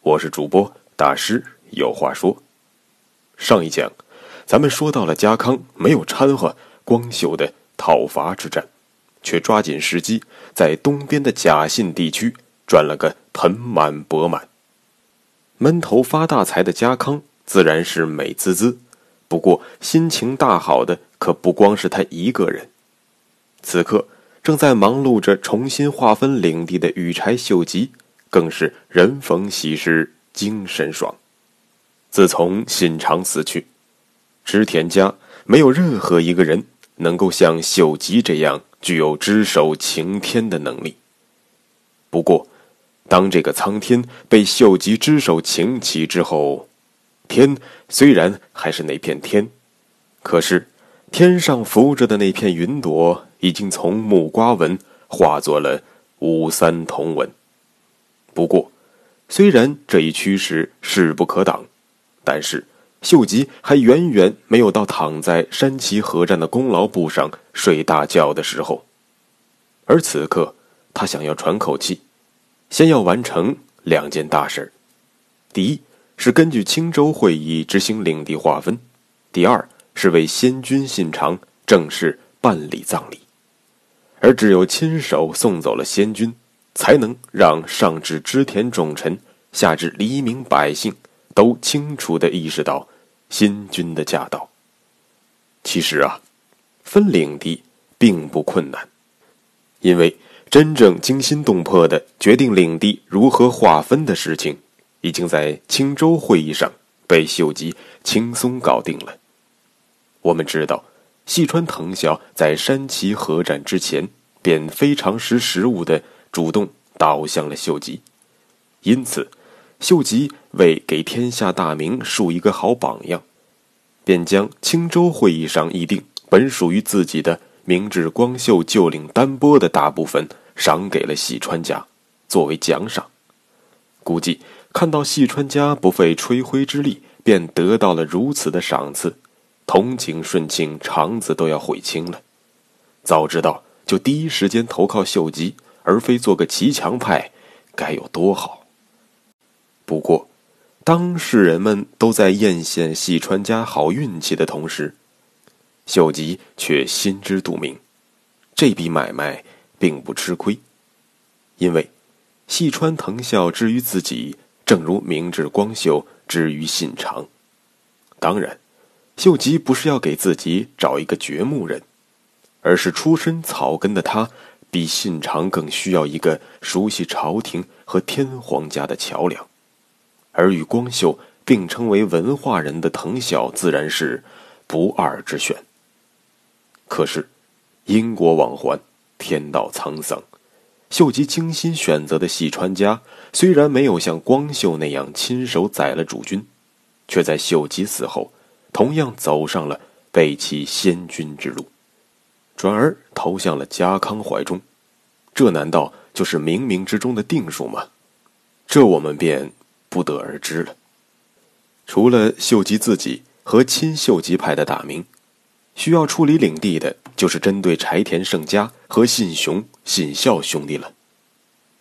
我是主播大师，有话说。上一讲，咱们说到了家康没有掺和光秀的讨伐之战，却抓紧时机在东边的甲信地区赚了个盆满钵满。闷头发大财的家康自然是美滋滋，不过心情大好的可不光是他一个人。此刻正在忙碌着重新划分领地的羽柴秀吉。更是人逢喜事精神爽。自从信长死去，织田家没有任何一个人能够像秀吉这样具有只手擎天的能力。不过，当这个苍天被秀吉只手擎起之后，天虽然还是那片天，可是天上浮着的那片云朵已经从木瓜纹化作了五三同纹。不过，虽然这一趋势势不可挡，但是秀吉还远远没有到躺在山崎合战的功劳簿上睡大觉的时候。而此刻，他想要喘口气，先要完成两件大事第一是根据青州会议执行领地划分；第二是为先君信长正式办理葬礼。而只有亲手送走了先君。才能让上至织田重臣，下至黎民百姓，都清楚地意识到新君的驾到。其实啊，分领地并不困难，因为真正惊心动魄的决定领地如何划分的事情，已经在青州会议上被秀吉轻松搞定了。我们知道，细川藤孝在山崎合战之前便非常识时务的。主动倒向了秀吉，因此，秀吉为给天下大明树一个好榜样，便将青州会议上议定本属于自己的明治光秀旧领丹波的大部分赏给了细川家，作为奖赏。估计看到细川家不费吹灰之力便得到了如此的赏赐，同情顺庆肠子都要悔青了。早知道就第一时间投靠秀吉。而非做个骑墙派，该有多好！不过，当世人们都在艳羡细川家好运气的同时，秀吉却心知肚明，这笔买卖并不吃亏，因为细川藤孝之于自己，正如明治光秀之于信长。当然，秀吉不是要给自己找一个掘墓人，而是出身草根的他。比信长更需要一个熟悉朝廷和天皇家的桥梁，而与光秀并称为文化人的藤孝自然是不二之选。可是，因果往还，天道沧桑，秀吉精心选择的细川家虽然没有像光秀那样亲手宰了主君，却在秀吉死后，同样走上了背弃先君之路。转而投向了家康怀中，这难道就是冥冥之中的定数吗？这我们便不得而知了。除了秀吉自己和亲秀吉派的大名，需要处理领地的就是针对柴田胜家和信雄、信孝兄弟了。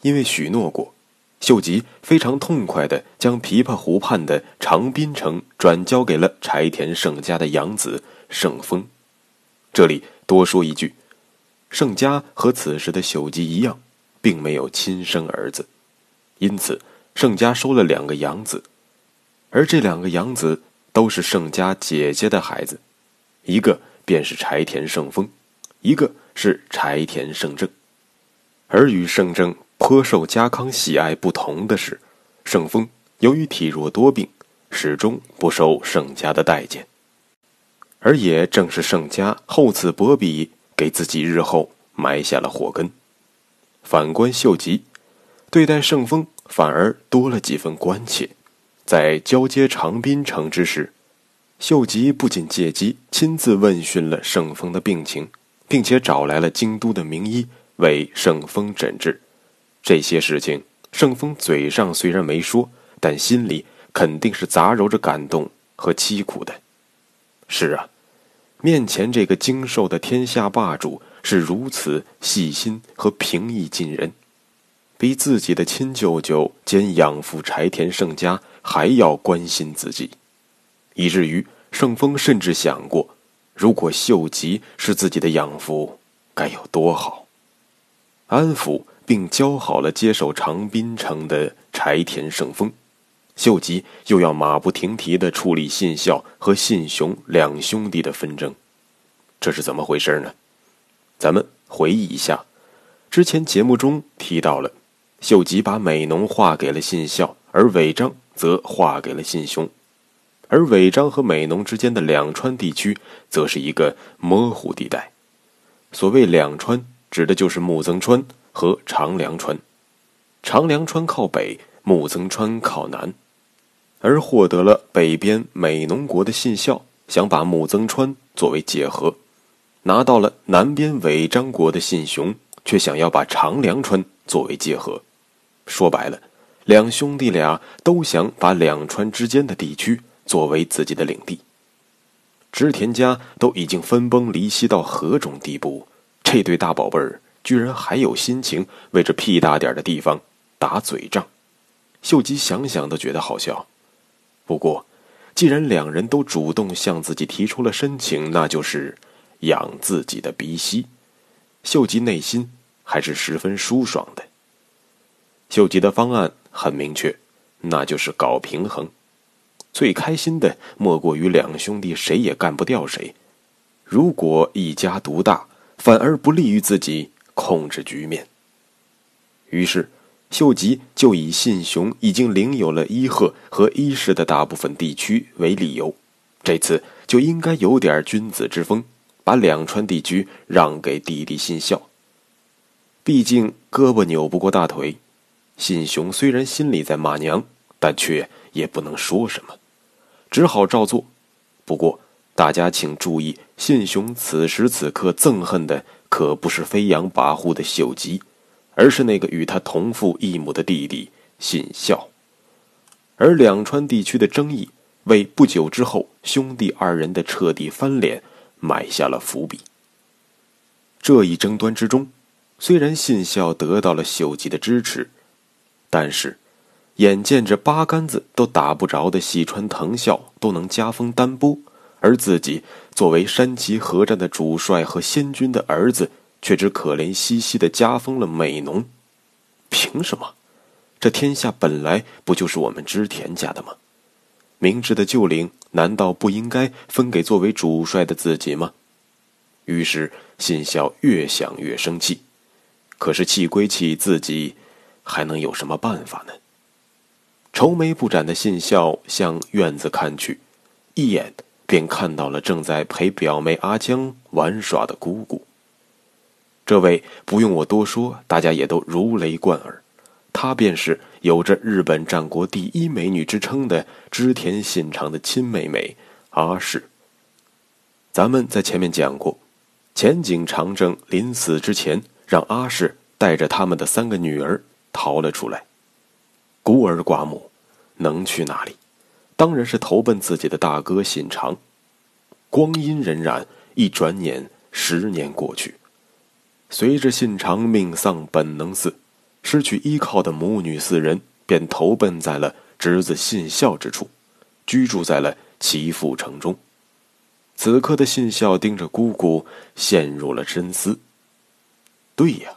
因为许诺过，秀吉非常痛快地将琵琶湖畔的长滨城转交给了柴田胜家的养子胜丰。这里。多说一句，盛家和此时的秀吉一样，并没有亲生儿子，因此盛家收了两个养子，而这两个养子都是盛家姐姐的孩子，一个便是柴田胜丰，一个是柴田胜正。而与胜正颇受家康喜爱不同的是，胜丰由于体弱多病，始终不受盛家的待见。而也正是盛家厚此薄彼，给自己日后埋下了祸根。反观秀吉，对待盛丰反而多了几分关切，在交接长滨城之时，秀吉不仅借机亲自问询了圣丰的病情，并且找来了京都的名医为圣丰诊治。这些事情，圣丰嘴上虽然没说，但心里肯定是杂糅着感动和凄苦的。是啊，面前这个精瘦的天下霸主是如此细心和平易近人。比自己的亲舅舅兼养父柴田胜家还要关心自己，以至于盛丰甚至想过，如果秀吉是自己的养父，该有多好。安抚并教好了接手长滨城的柴田胜丰，秀吉又要马不停蹄地处理信孝和信雄两兄弟的纷争，这是怎么回事呢？咱们回忆一下，之前节目中提到了。秀吉把美浓划给了信孝，而尾张则划给了信雄，而尾张和美浓之间的两川地区则是一个模糊地带。所谓两川，指的就是木曾川和长良川。长良川靠北，木曾川靠南。而获得了北边美浓国的信孝，想把木曾川作为界河；拿到了南边尾张国的信雄，却想要把长良川作为界河。说白了，两兄弟俩都想把两川之间的地区作为自己的领地。织田家都已经分崩离析到何种地步，这对大宝贝儿居然还有心情为这屁大点的地方打嘴仗。秀吉想想都觉得好笑。不过，既然两人都主动向自己提出了申请，那就是养自己的鼻息。秀吉内心还是十分舒爽的。秀吉的方案很明确，那就是搞平衡。最开心的莫过于两兄弟谁也干不掉谁。如果一家独大，反而不利于自己控制局面。于是，秀吉就以信雄已经领有了伊贺和伊势的大部分地区为理由，这次就应该有点君子之风，把两川地区让给弟弟信孝。毕竟胳膊扭不过大腿。信雄虽然心里在骂娘，但却也不能说什么，只好照做。不过，大家请注意，信雄此时此刻憎恨的可不是飞扬跋扈的秀吉，而是那个与他同父异母的弟弟信孝。而两川地区的争议，为不久之后兄弟二人的彻底翻脸埋下了伏笔。这一争端之中，虽然信孝得到了秀吉的支持。但是，眼见着八竿子都打不着的细川藤孝都能加封丹波，而自己作为山崎合战的主帅和先君的儿子，却只可怜兮兮的加封了美浓，凭什么？这天下本来不就是我们织田家的吗？明智的旧领难道不应该分给作为主帅的自己吗？于是信孝越想越生气，可是气归气，自己。还能有什么办法呢？愁眉不展的信孝向院子看去，一眼便看到了正在陪表妹阿江玩耍的姑姑。这位不用我多说，大家也都如雷贯耳，她便是有着日本战国第一美女之称的织田信长的亲妹妹阿市。咱们在前面讲过，前景长政临死之前，让阿市带着他们的三个女儿。逃了出来，孤儿寡母能去哪里？当然是投奔自己的大哥信长。光阴荏苒，一转眼十年过去，随着信长命丧本能寺，失去依靠的母女四人便投奔在了侄子信孝之处，居住在了岐阜城中。此刻的信孝盯着姑姑，陷入了深思。对呀。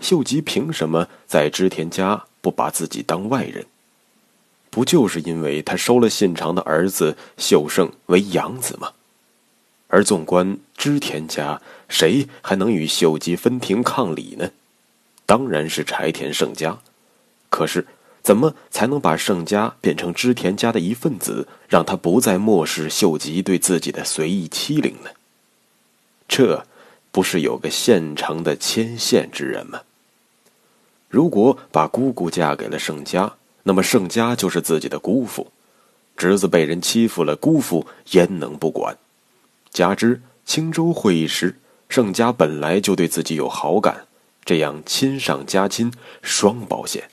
秀吉凭什么在织田家不把自己当外人？不就是因为他收了信长的儿子秀胜为养子吗？而纵观织田家，谁还能与秀吉分庭抗礼呢？当然是柴田胜家。可是，怎么才能把胜家变成织田家的一份子，让他不再漠视秀吉对自己的随意欺凌呢？这。不是有个现成的牵线之人吗？如果把姑姑嫁给了盛家，那么盛家就是自己的姑父。侄子被人欺负了，姑父焉能不管？加之青州会议时，盛家本来就对自己有好感，这样亲上加亲，双保险。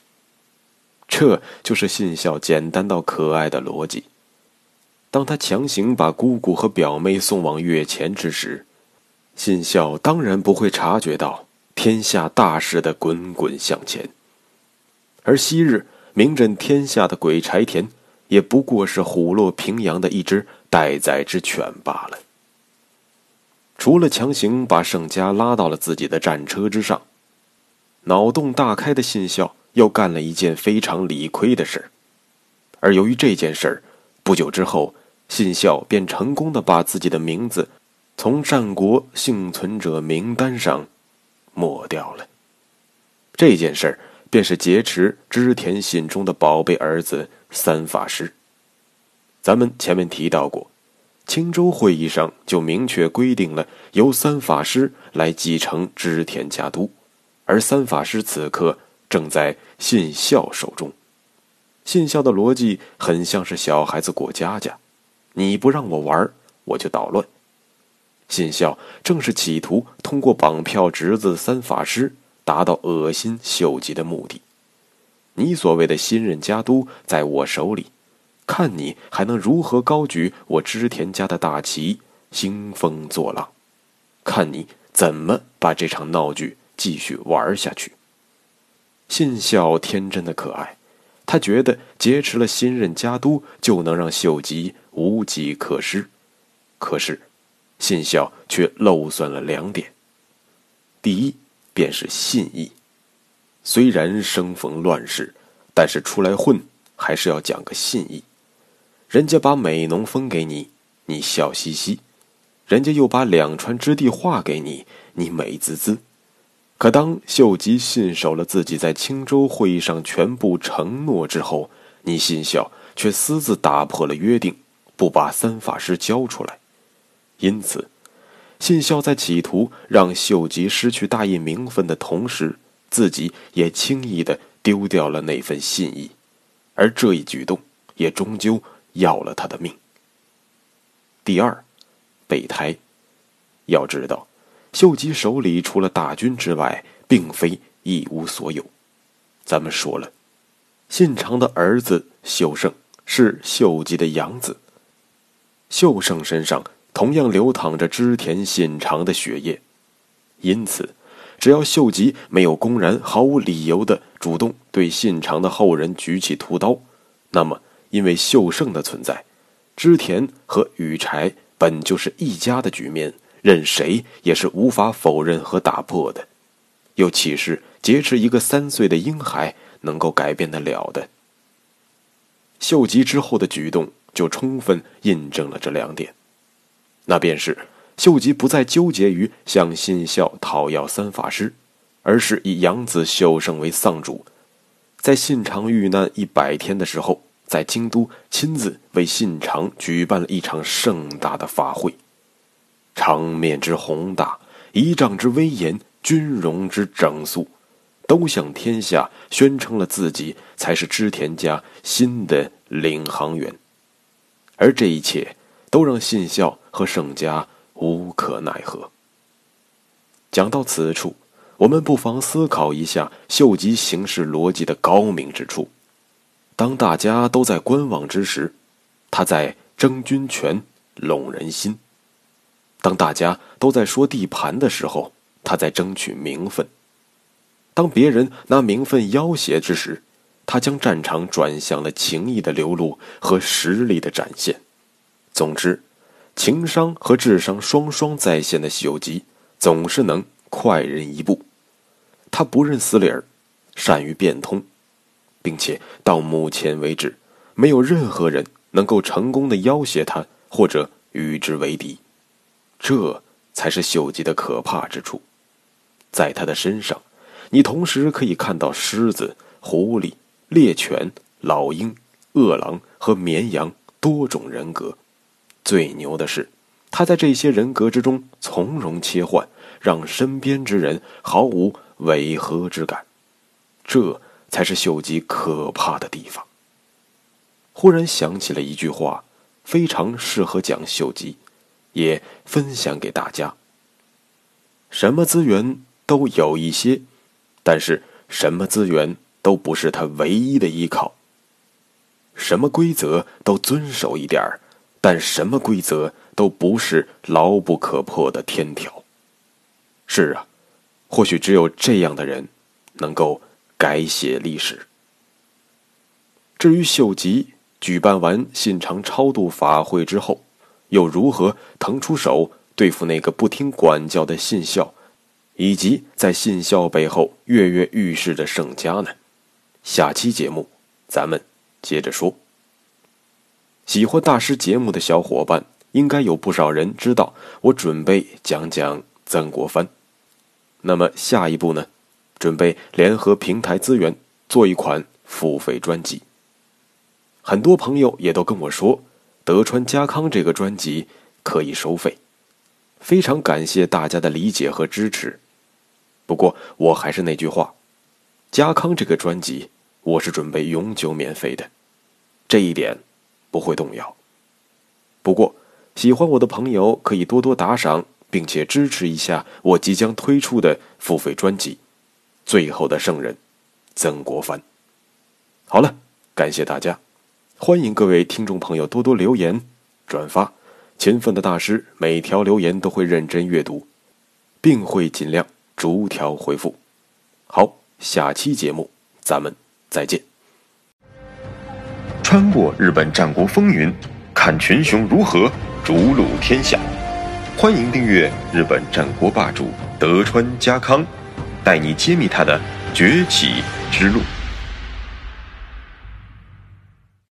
这就是信孝简单到可爱的逻辑。当他强行把姑姑和表妹送往月前之时，信孝当然不会察觉到天下大势的滚滚向前。而昔日名震天下的鬼柴田，也不过是虎落平阳的一只待宰之犬罢了。除了强行把盛家拉到了自己的战车之上，脑洞大开的信孝。又干了一件非常理亏的事而由于这件事儿，不久之后，信孝便成功的把自己的名字从战国幸存者名单上抹掉了。这件事儿便是劫持织田信忠的宝贝儿子三法师。咱们前面提到过，青州会议上就明确规定了由三法师来继承织田家督，而三法师此刻。正在信孝手中，信孝的逻辑很像是小孩子过家家，你不让我玩，我就捣乱。信孝正是企图通过绑票侄子三法师，达到恶心秀吉的目的。你所谓的新任家督在我手里，看你还能如何高举我织田家的大旗，兴风作浪，看你怎么把这场闹剧继续玩下去。信孝天真的可爱，他觉得劫持了新任家督就能让秀吉无计可施。可是，信孝却漏算了两点。第一，便是信义。虽然生逢乱世，但是出来混还是要讲个信义。人家把美浓封给你，你笑嘻嘻；人家又把两川之地划给你，你美滋滋。可当秀吉信守了自己在青州会议上全部承诺之后，你信孝却私自打破了约定，不把三法师交出来。因此，信孝在企图让秀吉失去大义名分的同时，自己也轻易的丢掉了那份信义，而这一举动也终究要了他的命。第二，备胎，要知道。秀吉手里除了大军之外，并非一无所有。咱们说了，信长的儿子秀胜是秀吉的养子，秀胜身上同样流淌着织田信长的血液，因此，只要秀吉没有公然、毫无理由的主动对信长的后人举起屠刀，那么因为秀胜的存在，织田和羽柴本就是一家的局面。任谁也是无法否认和打破的，又岂是劫持一个三岁的婴孩能够改变得了的？秀吉之后的举动就充分印证了这两点，那便是秀吉不再纠结于向信孝讨要三法师，而是以养子秀胜为丧主，在信长遇难一百天的时候，在京都亲自为信长举办了一场盛大的法会。场面之宏大，仪仗之威严，军容之整肃，都向天下宣称了自己才是织田家新的领航员。而这一切都让信孝和盛家无可奈何。讲到此处，我们不妨思考一下秀吉行事逻辑的高明之处。当大家都在观望之时，他在争军权，拢人心。当大家都在说地盘的时候，他在争取名分；当别人拿名分要挟之时，他将战场转向了情谊的流露和实力的展现。总之，情商和智商双双在线的秀吉，总是能快人一步。他不认死理儿，善于变通，并且到目前为止，没有任何人能够成功的要挟他或者与之为敌。这才是秀吉的可怕之处，在他的身上，你同时可以看到狮子、狐狸、猎犬、老鹰、饿狼和绵羊多种人格。最牛的是，他在这些人格之中从容切换，让身边之人毫无违和之感。这才是秀吉可怕的地方。忽然想起了一句话，非常适合讲秀吉，也分享给大家：什么资源都有一些，但是什么资源都不是他唯一的依靠。什么规则都遵守一点儿，但什么规则都不是牢不可破的天条。是啊，或许只有这样的人，能够改写历史。至于秀吉举办完信长超度法会之后，又如何腾出手对付那个不听管教的信孝，以及在信孝背后跃跃欲试的盛家呢？下期节目，咱们。接着说，喜欢大师节目的小伙伴，应该有不少人知道我准备讲讲曾国藩。那么下一步呢？准备联合平台资源做一款付费专辑。很多朋友也都跟我说，德川家康这个专辑可以收费，非常感谢大家的理解和支持。不过我还是那句话，家康这个专辑。我是准备永久免费的，这一点不会动摇。不过，喜欢我的朋友可以多多打赏，并且支持一下我即将推出的付费专辑《最后的圣人》曾国藩。好了，感谢大家，欢迎各位听众朋友多多留言、转发，勤奋的大师每条留言都会认真阅读，并会尽量逐条回复。好，下期节目咱们。再见。穿过日本战国风云，看群雄如何逐鹿天下。欢迎订阅日本战国霸主德川家康，带你揭秘他的崛起之路。